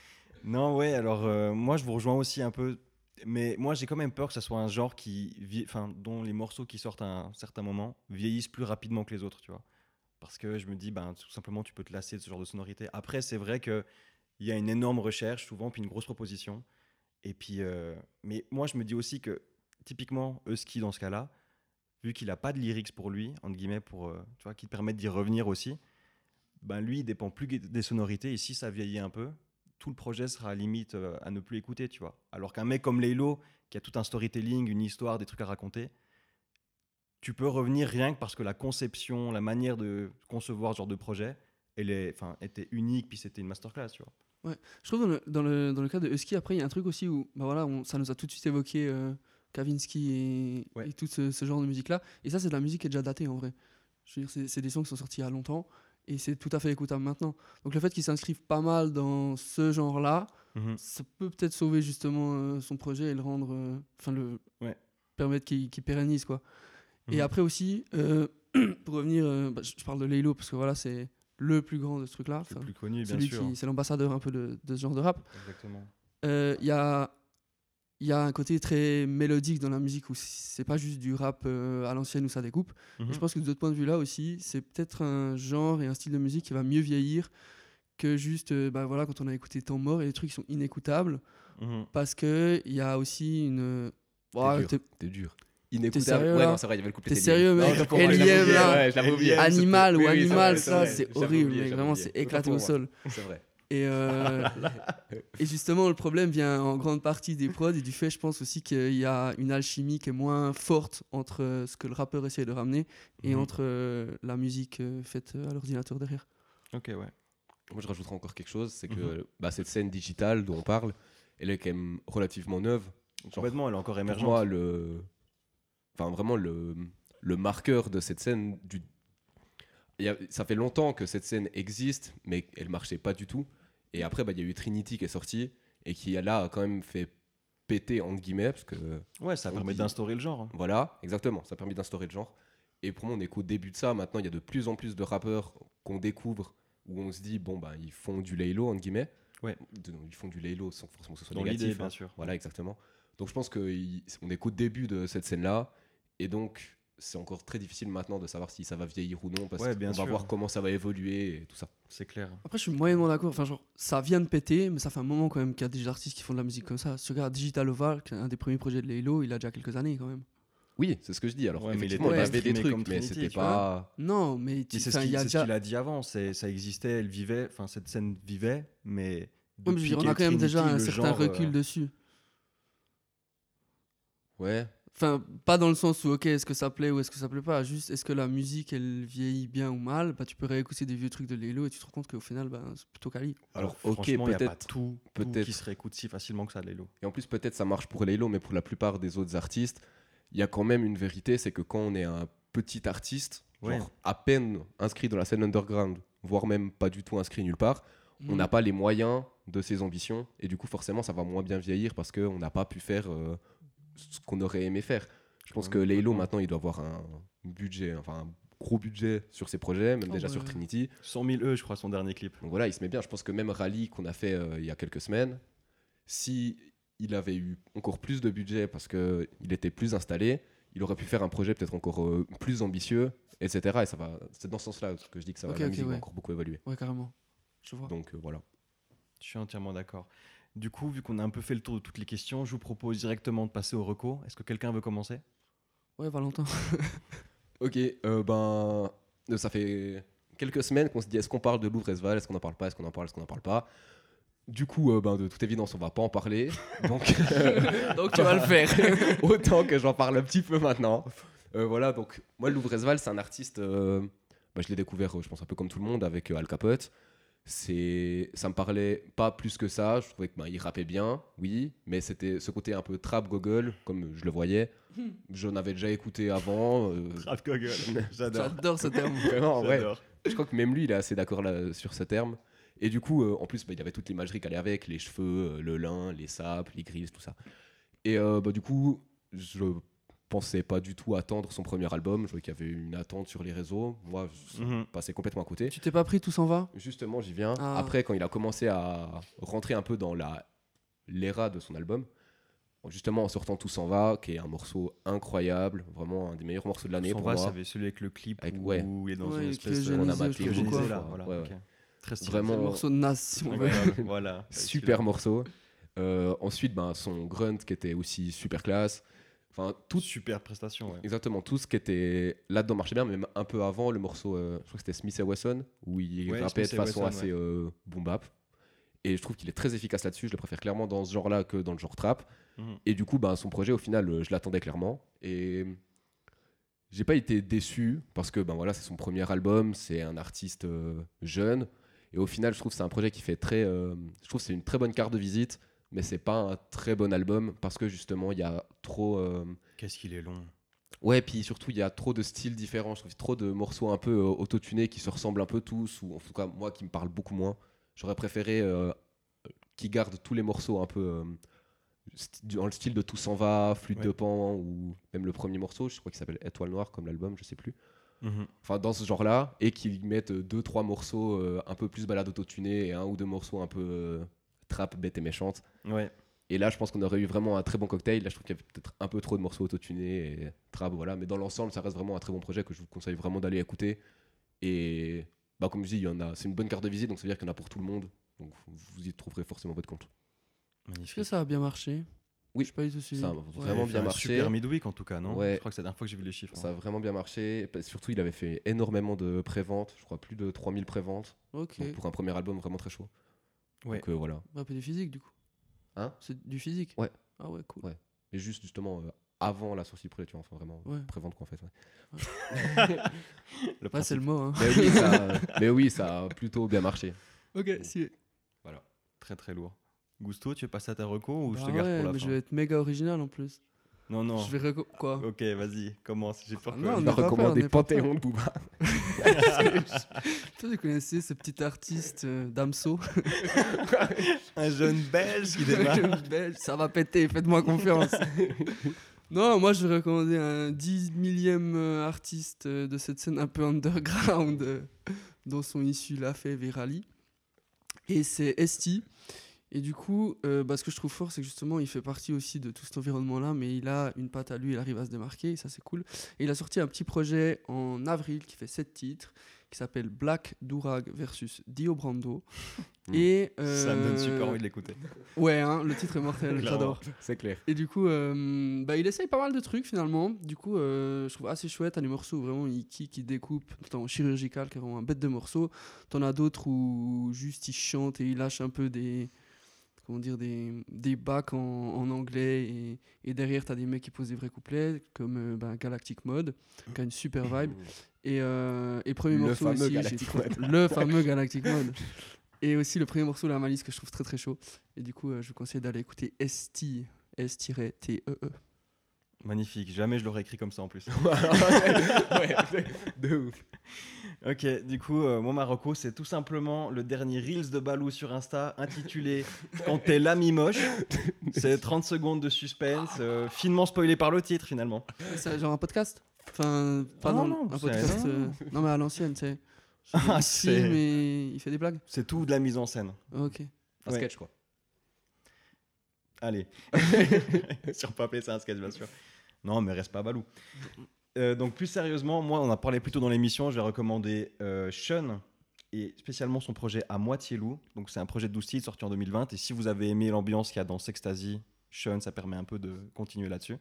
Speaker 1: Non, ouais, alors euh, moi je vous rejoins aussi un peu, mais moi j'ai quand même peur que ça soit un genre qui, vie- enfin, dont les morceaux qui sortent à un certain moment vieillissent plus rapidement que les autres, tu vois. Parce que je me dis, ben, tout simplement, tu peux te lasser de ce genre de sonorité. Après, c'est vrai qu'il y a une énorme recherche souvent, puis une grosse proposition. Et puis, euh, mais moi je me dis aussi que typiquement, Husky dans ce cas-là, vu qu'il n'a pas de lyrics pour lui, entre guillemets, pour, euh, tu vois, qui te permettent d'y revenir aussi, ben lui, il dépend plus des sonorités. Et si ça vieillit un peu, tout le projet sera limite euh, à ne plus écouter, tu vois. Alors qu'un mec comme Laylo, qui a tout un storytelling, une histoire, des trucs à raconter, tu peux revenir rien que parce que la conception, la manière de concevoir ce genre de projet, elle est, enfin, était unique, puis c'était une masterclass, tu vois.
Speaker 3: Je trouve dans le, dans le, dans le cas de Husky, après, il y a un truc aussi où bah voilà, on- ça nous a tout de suite évoqué euh, Kavinsky et,
Speaker 1: Ouais.
Speaker 3: et tout ce, ce genre de musique-là. Et ça, c'est de la musique qui est déjà datée en vrai. Je veux dire, c'est- c'est des sons qui sont sortis il y a longtemps et c'est tout à fait écoutable maintenant. Donc le fait qu'ils s'inscrivent pas mal dans ce genre-là, ça peut peut-être sauver justement euh, son projet et le rendre. euh, Enfin, le.
Speaker 1: Ouais.
Speaker 3: permettre qu'il qu'il pérennise, quoi. Et
Speaker 1: Mhm.
Speaker 3: après aussi, euh, *clears throat* pour revenir, bah, je parle de Laylo parce que voilà, c'est le plus grand de ce truc-là.
Speaker 1: C'est le plus connu, bien sûr.
Speaker 3: c'est l'ambassadeur un peu de, de ce genre de rap.
Speaker 1: Exactement.
Speaker 3: Il y, a, il y a un côté très mélodique dans la musique où c'est pas juste du rap euh, à l'ancienne où ça découpe. Et
Speaker 1: Mhm.
Speaker 3: je pense que de ce point de vue-là aussi, c'est peut-être un genre et un style de musique qui va mieux vieillir que juste euh, bah voilà, quand on a écouté Temps mort et les trucs qui sont inécoutables
Speaker 1: Mhm.
Speaker 3: parce qu'il y a aussi une.
Speaker 2: Dur.
Speaker 3: t'es-
Speaker 2: T'es dur. Inécoutable.
Speaker 3: sérieux,
Speaker 2: ouais, non, c'est vrai, il y avait le couplet.
Speaker 3: T'es sérieux, mec
Speaker 2: oublié,
Speaker 3: là. Animal ou animal, ça, c'est horrible, mec. Vraiment, c'est éclaté au sol.
Speaker 2: C'est vrai.
Speaker 3: Et, euh, et justement, le problème vient en grande partie des prods et du fait, je pense aussi qu'il y a une alchimie qui est moins forte entre euh, ce que le rappeur essaie de ramener et
Speaker 1: Mhm.
Speaker 3: entre euh, la musique faite à l'ordinateur derrière.
Speaker 1: Ok, ouais.
Speaker 2: Moi, je rajouterais encore quelque chose, c'est
Speaker 1: Mhm.
Speaker 2: que bah, cette scène digitale dont on parle, elle est quand même relativement neuve. Genre,
Speaker 1: Complètement, elle est encore
Speaker 2: pour
Speaker 1: émergente.
Speaker 2: moi, le, enfin vraiment le, le marqueur de cette scène, du, il y a- ça fait longtemps que cette scène existe, mais elle marchait pas du tout. Et après, bah, il y a eu Trinity qui est sorti et qui là a quand même fait péter entre guillemets parce que
Speaker 1: Ouais, ça permet d'instaurer le genre. hein.
Speaker 2: voilà, exactement, ça a permis d'instaurer le genre. Et pour moi, on est qu'au début de ça. Maintenant, il y a de plus en plus de rappeurs qu'on découvre où on se dit, bon, bah, ils font du laylo, entre guillemets.
Speaker 1: Ouais.
Speaker 2: Ils font du laylo sans forcément que ce soit
Speaker 1: Dans
Speaker 2: négatif.
Speaker 1: l'idée, bien
Speaker 2: hein.
Speaker 1: sûr.
Speaker 2: Voilà, exactement. Donc, je pense qu'on est qu'au début de cette scène-là. Et donc, c'est encore très difficile maintenant de savoir si ça va vieillir ou non. Parce
Speaker 1: Ouais,
Speaker 2: qu'on va voir comment ça va évoluer et tout ça.
Speaker 1: C'est clair.
Speaker 3: Après, je suis moyennement d'accord. Enfin, genre, ça vient de péter, mais ça fait un moment quand même qu'il y a des artistes qui font de la musique comme ça. Si tu regardes Digital Oval, qui est un des premiers projets de Laylo, il a déjà quelques années quand même.
Speaker 2: Oui, c'est ce que je dis. Alors,
Speaker 1: Ouais, mais il
Speaker 2: effectivement,
Speaker 3: était
Speaker 2: il avait des trucs,
Speaker 1: comme
Speaker 2: mais c'était pas.
Speaker 3: Non, mais, tu-
Speaker 1: c'est ce qu'il
Speaker 3: a
Speaker 1: ce
Speaker 3: déjà.
Speaker 1: dit avant. Ça existait, elle vivait. Enfin, cette scène vivait, mais.
Speaker 3: Ouais, mais on a quand même déjà un certain
Speaker 1: genre,
Speaker 3: recul
Speaker 1: euh,
Speaker 3: dessus.
Speaker 2: Ouais.
Speaker 3: Enfin, pas dans le sens où, ok, est-ce que ça plaît ou est-ce que ça plaît pas. Juste, est-ce que la musique, elle vieillit bien ou mal bah, Tu peux réécouter des vieux trucs de Lelo et tu te rends compte qu'au final, bah, c'est plutôt quali.
Speaker 2: Alors, ok, peut-être.
Speaker 1: tout,
Speaker 2: peut-être-
Speaker 1: tout qui se réécoute si facilement que ça, Lelo.
Speaker 2: Et en plus, peut-être ça marche pour Laylo, mais pour la plupart des autres artistes, il y a quand même une vérité, c'est que quand on est un petit artiste,
Speaker 1: Ouais.
Speaker 2: genre à peine inscrit dans la scène underground, voire même pas du tout inscrit nulle part, on
Speaker 3: Mm.
Speaker 2: n'a pas les moyens de ses ambitions, et du coup forcément ça va moins bien vieillir parce qu'on n'a pas pu faire euh, ce qu'on aurait aimé faire. Je pense
Speaker 1: Ouais,
Speaker 2: que Laylo maintenant il doit avoir un budget, enfin un gros budget sur ses projets, même
Speaker 3: Oh,
Speaker 2: déjà
Speaker 3: ouais.
Speaker 2: sur Trinity.
Speaker 1: 100 000 E, je crois, son dernier clip.
Speaker 2: Donc voilà, il se met bien. Je pense que même Rally qu'on a fait euh, il y a quelques semaines, si il avait eu encore plus de budget parce que il était plus installé, il aurait pu faire un projet peut-être encore euh, plus ambitieux, etc. Et ça va, c'est dans ce sens-là que je dis que ça va, la musique va encore beaucoup évoluer.
Speaker 3: Ouais, carrément. Je vois.
Speaker 2: Donc euh, voilà.
Speaker 1: Je suis entièrement d'accord. Du coup, vu qu'on a un peu fait le tour de toutes les questions, je vous propose directement de passer au reco. Est-ce que quelqu'un veut commencer?
Speaker 3: Ouais, Valentin. *laughs*
Speaker 2: Ok, euh, ben, euh, ça fait quelques semaines qu'on se dit est-ce qu'on parle de Louvre-Esval, est-ce qu'on en parle pas, est-ce qu'on en parle, est-ce qu'on en parle pas? Du coup, euh, ben, de toute évidence, on va pas en parler. *laughs* Donc, *laughs*
Speaker 3: Donc tu vas le faire.
Speaker 2: autant que j'en parle un petit peu maintenant. Euh, voilà, donc moi, Louvre-Esval, c'est un artiste. euh, bah, je l'ai découvert, euh, je pense, un peu comme tout le monde avec euh, Al Capote. C'est, ça me parlait pas plus que ça. Je trouvais que ben, il rappait bien, oui, mais c'était ce côté un peu trap goggle, comme je le voyais. J'en avais déjà écouté avant. euh,
Speaker 1: Rap Google. *laughs* J'adore.
Speaker 3: J'adore ce terme. *laughs*
Speaker 2: vraiment, ouais. Je crois que même lui, il est assez d'accord là, sur ce terme. Et du coup, euh, en plus, bah, il y avait toute l'imagerie qui allait avec, les cheveux, euh, le lin, les sapes, les grises, tout ça. Et euh, bah, du coup, je pensais pas du tout attendre son premier album. Je voyais qu'il y avait une attente sur les réseaux. Moi, je
Speaker 1: Mhm.
Speaker 2: passais complètement à côté.
Speaker 3: Tu t'es pas pris, tout s'en va?
Speaker 2: Justement, j'y viens.
Speaker 3: Ah.
Speaker 2: Après, quand il a commencé à rentrer un peu dans la l'era de son album, justement en sortant Tout s'en va, qui est un morceau incroyable, vraiment un des meilleurs morceaux de l'année pour
Speaker 1: va,
Speaker 2: moi.
Speaker 1: avait celui avec le clip
Speaker 2: Avec-
Speaker 1: où
Speaker 2: ouais.
Speaker 1: il est dans
Speaker 3: Ouais,
Speaker 1: une espèce de...
Speaker 2: on a maté
Speaker 1: là,
Speaker 2: Ouais,
Speaker 1: voilà.
Speaker 2: ouais.
Speaker 1: ok. Très stylé.
Speaker 2: Vraiment.
Speaker 3: Morceau de Nas, si on veut.
Speaker 1: Incroyable, voilà. *laughs*
Speaker 2: Super morceau. Euh, ensuite, ben, son grunt qui était aussi super classe. Enfin, tout,
Speaker 1: super prestation, ouais.
Speaker 2: exactement tout ce qui était là-dedans marchait bien, mais même un peu avant le morceau, euh, je crois que c'était Smith et Wesson, où il
Speaker 1: Ouais,
Speaker 2: rappait de façon
Speaker 1: Wesson,
Speaker 2: assez euh, boom bap. Et je trouve qu'il est très efficace là-dessus. Je le préfère clairement dans ce genre-là que dans le genre trap.
Speaker 1: Mhm.
Speaker 2: Et du coup, ben, son projet, au final, euh, je l'attendais clairement. Et j'ai pas été déçu parce que ben voilà, c'est son premier album, c'est un artiste euh, jeune. Et au final, je trouve que c'est un projet qui fait très. je trouve que c'est une très bonne carte de visite, mais c'est pas un très bon album parce que justement, il y a trop. euh,
Speaker 1: Qu'est-ce qu'il est long.
Speaker 2: Ouais, puis surtout, il y a trop de styles différents. Je trouve trop de morceaux un peu euh, autotunés qui se ressemblent un peu tous, ou en tout cas, moi qui me parle beaucoup moins. J'aurais préféré euh, qu'ils gardent tous les morceaux un peu euh, dans le style de Tout s'en va, Flûte
Speaker 1: Ouais.
Speaker 2: de Pan, ou même le premier morceau, je crois qu'il s'appelle Étoile Noire, comme l'album, je sais plus.
Speaker 1: Mhm.
Speaker 2: Enfin, dans ce genre-là, et qu'ils mettent deux, trois morceaux un peu plus balade autotunés et un ou deux morceaux un peu trap, bête et méchante.
Speaker 1: Ouais.
Speaker 2: Et là, je pense qu'on aurait eu vraiment un très bon cocktail. Là, je trouve qu'il y avait peut-être un peu trop de morceaux autotunés et trap, voilà. Mais dans l'ensemble, ça reste vraiment un très bon projet que je vous conseille vraiment d'aller écouter. Et bah, comme je dis, il y en a. C'est une bonne carte de visite, donc ça veut dire qu'il y en a pour tout le monde. Donc vous y trouverez forcément votre compte.
Speaker 3: Est-ce
Speaker 1: Magnifique.
Speaker 3: que ça a bien marché?
Speaker 2: Oui.
Speaker 3: Je sais pas du tout suivi.
Speaker 2: Ça a vraiment bien marché.
Speaker 1: Super midweek en tout cas, non?
Speaker 2: Ouais.
Speaker 1: Je crois que c'est la dernière fois que j'ai vu les chiffres.
Speaker 2: Ça a
Speaker 1: hein.
Speaker 2: vraiment bien marché. Bah, Surtout, il avait fait énormément de préventes. Je crois plus de 3000 préventes.
Speaker 3: Ok.
Speaker 2: Donc, pour un premier album vraiment très chaud.
Speaker 1: Ouais.
Speaker 2: Donc euh, voilà.
Speaker 3: Un peu du physique, du coup.
Speaker 2: Hein
Speaker 3: C'est du physique
Speaker 2: Ouais.
Speaker 3: Ah ouais, cool.
Speaker 2: Ouais. Et juste justement euh, avant la sortie du projet, tu vois. Enfin vraiment
Speaker 3: Ouais.
Speaker 2: prévente quoi en fait. ouais. *laughs*
Speaker 1: Le
Speaker 3: Ouais, c'est le mot, hein.
Speaker 2: Mais oui, ça, *laughs* mais oui, ça a plutôt bien marché.
Speaker 3: Ok, si.
Speaker 1: très très lourd. Gusto, tu veux passer à ta reco ou je te
Speaker 3: Bah
Speaker 1: garde
Speaker 3: ouais,
Speaker 1: pour la
Speaker 3: mais
Speaker 1: fin
Speaker 3: je vais être méga original en plus.
Speaker 1: Non, non.
Speaker 3: Je vais reco- Quoi
Speaker 1: Ok, vas-y, commence. J'ai peur
Speaker 3: Ah
Speaker 1: que-
Speaker 3: non,
Speaker 2: On va recommander Panthéon de Booba. *laughs*
Speaker 3: Toi, tu connaissais ce petit artiste euh, Damso *laughs*
Speaker 1: Un jeune belge qui *laughs* démarre.
Speaker 3: Belge, Ça va péter, faites-moi confiance. non, moi je vais recommander un 10 millième euh, artiste euh, de cette scène un peu underground euh, dont sont issus La Fève et Rally. Et c'est Esti. Et du coup, euh, bah, ce que je trouve fort, c'est que justement, il fait partie aussi de tout cet environnement-là, mais il a une patte à lui, il arrive à se démarquer, et ça c'est cool. Et il a sorti un petit projet en avril qui fait 7 titres, qui s'appelle Black Durag versus Dio Brando. *laughs* Et,
Speaker 1: Ça me donne super
Speaker 3: euh,
Speaker 1: envie de l'écouter.
Speaker 3: Ouais, hein, le titre est mortel, j'adore.
Speaker 2: C'est clair.
Speaker 3: Et du coup, euh, bah, il essaye pas mal de trucs finalement. Du coup, euh, je trouve assez chouette. T'as des morceaux où vraiment il kick, il découpe, tout en chirurgical, qui est vraiment un bête de morceaux. T'en as d'autres où juste il chante et il lâche un peu des. Comment dire, des, des bacs en, en anglais. Et, et derrière, t'as des mecs qui posent des vrais couplets, comme bah, Galactic Mode, qui a une super vibe. *laughs* Et, euh, et premier
Speaker 2: Le
Speaker 3: morceau aussi, le *laughs* fameux Galactic Mode. Et aussi le premier morceau, La Malice, que je trouve très très chaud. Et du coup, euh, je vous conseille d'aller écouter ST, S-T-E-E.
Speaker 1: Magnifique, jamais je l'aurais écrit comme ça en plus. *laughs*
Speaker 2: ouais, de ouf.
Speaker 1: Ok, du coup, euh, moi, Marocco, c'est tout simplement le dernier Reels de Balou sur Insta intitulé *laughs* Quand t'es l'ami moche. C'est 30 secondes de suspense, euh, finement spoilé par le titre finalement.
Speaker 3: C'est genre un podcast? Enfin, pas
Speaker 1: Ah
Speaker 3: dans
Speaker 1: non,
Speaker 3: un podcast.
Speaker 1: non.
Speaker 3: euh, non, mais à l'ancienne, tu sais. *laughs*
Speaker 1: Ah,
Speaker 3: filme et il fait des blagues.
Speaker 1: C'est tout de la mise en scène.
Speaker 3: Ok.
Speaker 2: Un
Speaker 1: Ouais.
Speaker 2: sketch quoi.
Speaker 1: Allez. sur papier, c'est un sketch, bien sûr. Non, mais reste pas Balou. Euh, donc plus sérieusement, moi, on a parlé plus tôt dans l'émission, je vais recommander euh, Sean et spécialement son projet À moitié loup. Donc c'est un projet de 12 titres sorti en 2020 et si vous avez aimé l'ambiance qu'il y a dans Sextasy, Sean, ça permet un peu de continuer là-dessus.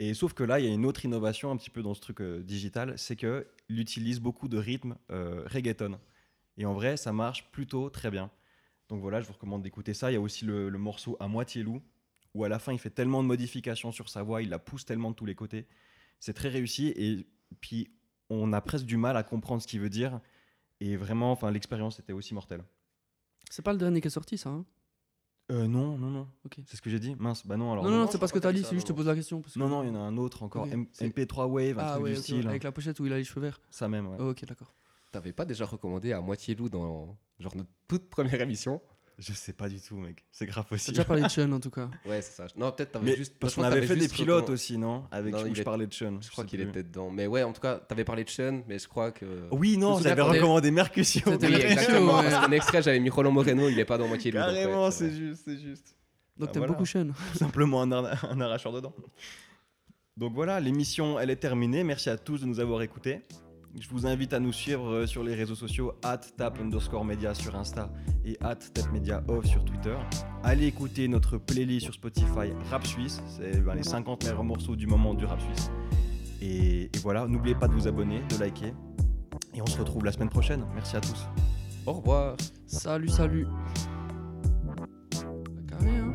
Speaker 1: Et sauf que là, il y a une autre innovation un petit peu dans ce truc euh, digital, c'est qu'il utilise beaucoup de rythmes reggaeton. Et en vrai, ça marche plutôt très bien. Donc voilà, je vous recommande d'écouter ça. Il y a aussi le, le morceau À moitié loup, où à la fin, il fait tellement de modifications sur sa voix, il la pousse tellement de tous les côtés. C'est très réussi et puis on a presque du mal à comprendre ce qu'il veut dire. Et vraiment, enfin, l'expérience était aussi mortelle.
Speaker 3: C'est pas le dernier qui est sorti, ça. hein?
Speaker 1: Euh, non, non, non. C'est ce que j'ai dit? Mince, bah non, alors.
Speaker 3: non, non,
Speaker 2: non,
Speaker 3: c'est
Speaker 2: je
Speaker 3: pas ce que t'as dit, c'est juste je te pose la question. Parce que-
Speaker 1: Non, non, il y en a un autre encore.
Speaker 3: Ok.
Speaker 1: M-
Speaker 3: C'est-
Speaker 1: MP3 Wave, un
Speaker 3: Ah
Speaker 1: truc
Speaker 3: ouais,
Speaker 1: du
Speaker 3: ok,
Speaker 1: style.
Speaker 3: avec la pochette où il a les cheveux verts.
Speaker 1: Ça même, ouais.
Speaker 3: Oh, ok, d'accord.
Speaker 2: T'avais pas déjà recommandé à moitié loup dans genre notre toute première émission?
Speaker 1: Je sais pas du tout, mec. C'est grave
Speaker 3: T'as
Speaker 1: possible.
Speaker 3: déjà parlé de *laughs* Sean en tout cas.
Speaker 2: Ouais, c'est ça. Non, peut-être t'avais juste.
Speaker 1: parce qu'on avait fait des pilotes aussi, non? Avec
Speaker 2: Non,
Speaker 1: où je
Speaker 2: est-
Speaker 1: parlais de Sean.
Speaker 2: Je crois qu'il était dedans. Mais ouais, en tout cas, t'avais parlé de Sean, mais je crois que.
Speaker 1: Oui, non, j'avais recommandé Mercutio.
Speaker 3: C'était
Speaker 2: Oui, exactement. Parce qu'en extrait, j'avais mis Roland Moreno, il est pas dans moitié ouais,
Speaker 1: Carrément,
Speaker 2: c'est
Speaker 1: juste, c'est juste.
Speaker 3: Donc
Speaker 1: Ah,
Speaker 3: t'aimes beaucoup Sean.
Speaker 1: Tout *laughs* simplement un, ar- un arracheur dedans. Donc voilà, l'émission, elle est terminée. Merci à tous de nous avoir écoutés. Je vous invite à nous suivre euh, sur les réseaux sociaux at tap underscore media sur Insta et at tap media off sur Twitter. Allez écouter notre playlist sur Spotify Rap Suisse, c'est ben, les 50 meilleurs morceaux du moment du rap suisse. Et, voilà, n'oubliez pas de vous abonner, de liker. Et on se retrouve la semaine prochaine. Merci à tous.
Speaker 2: Au revoir.
Speaker 3: Salut, salut. Carré, hein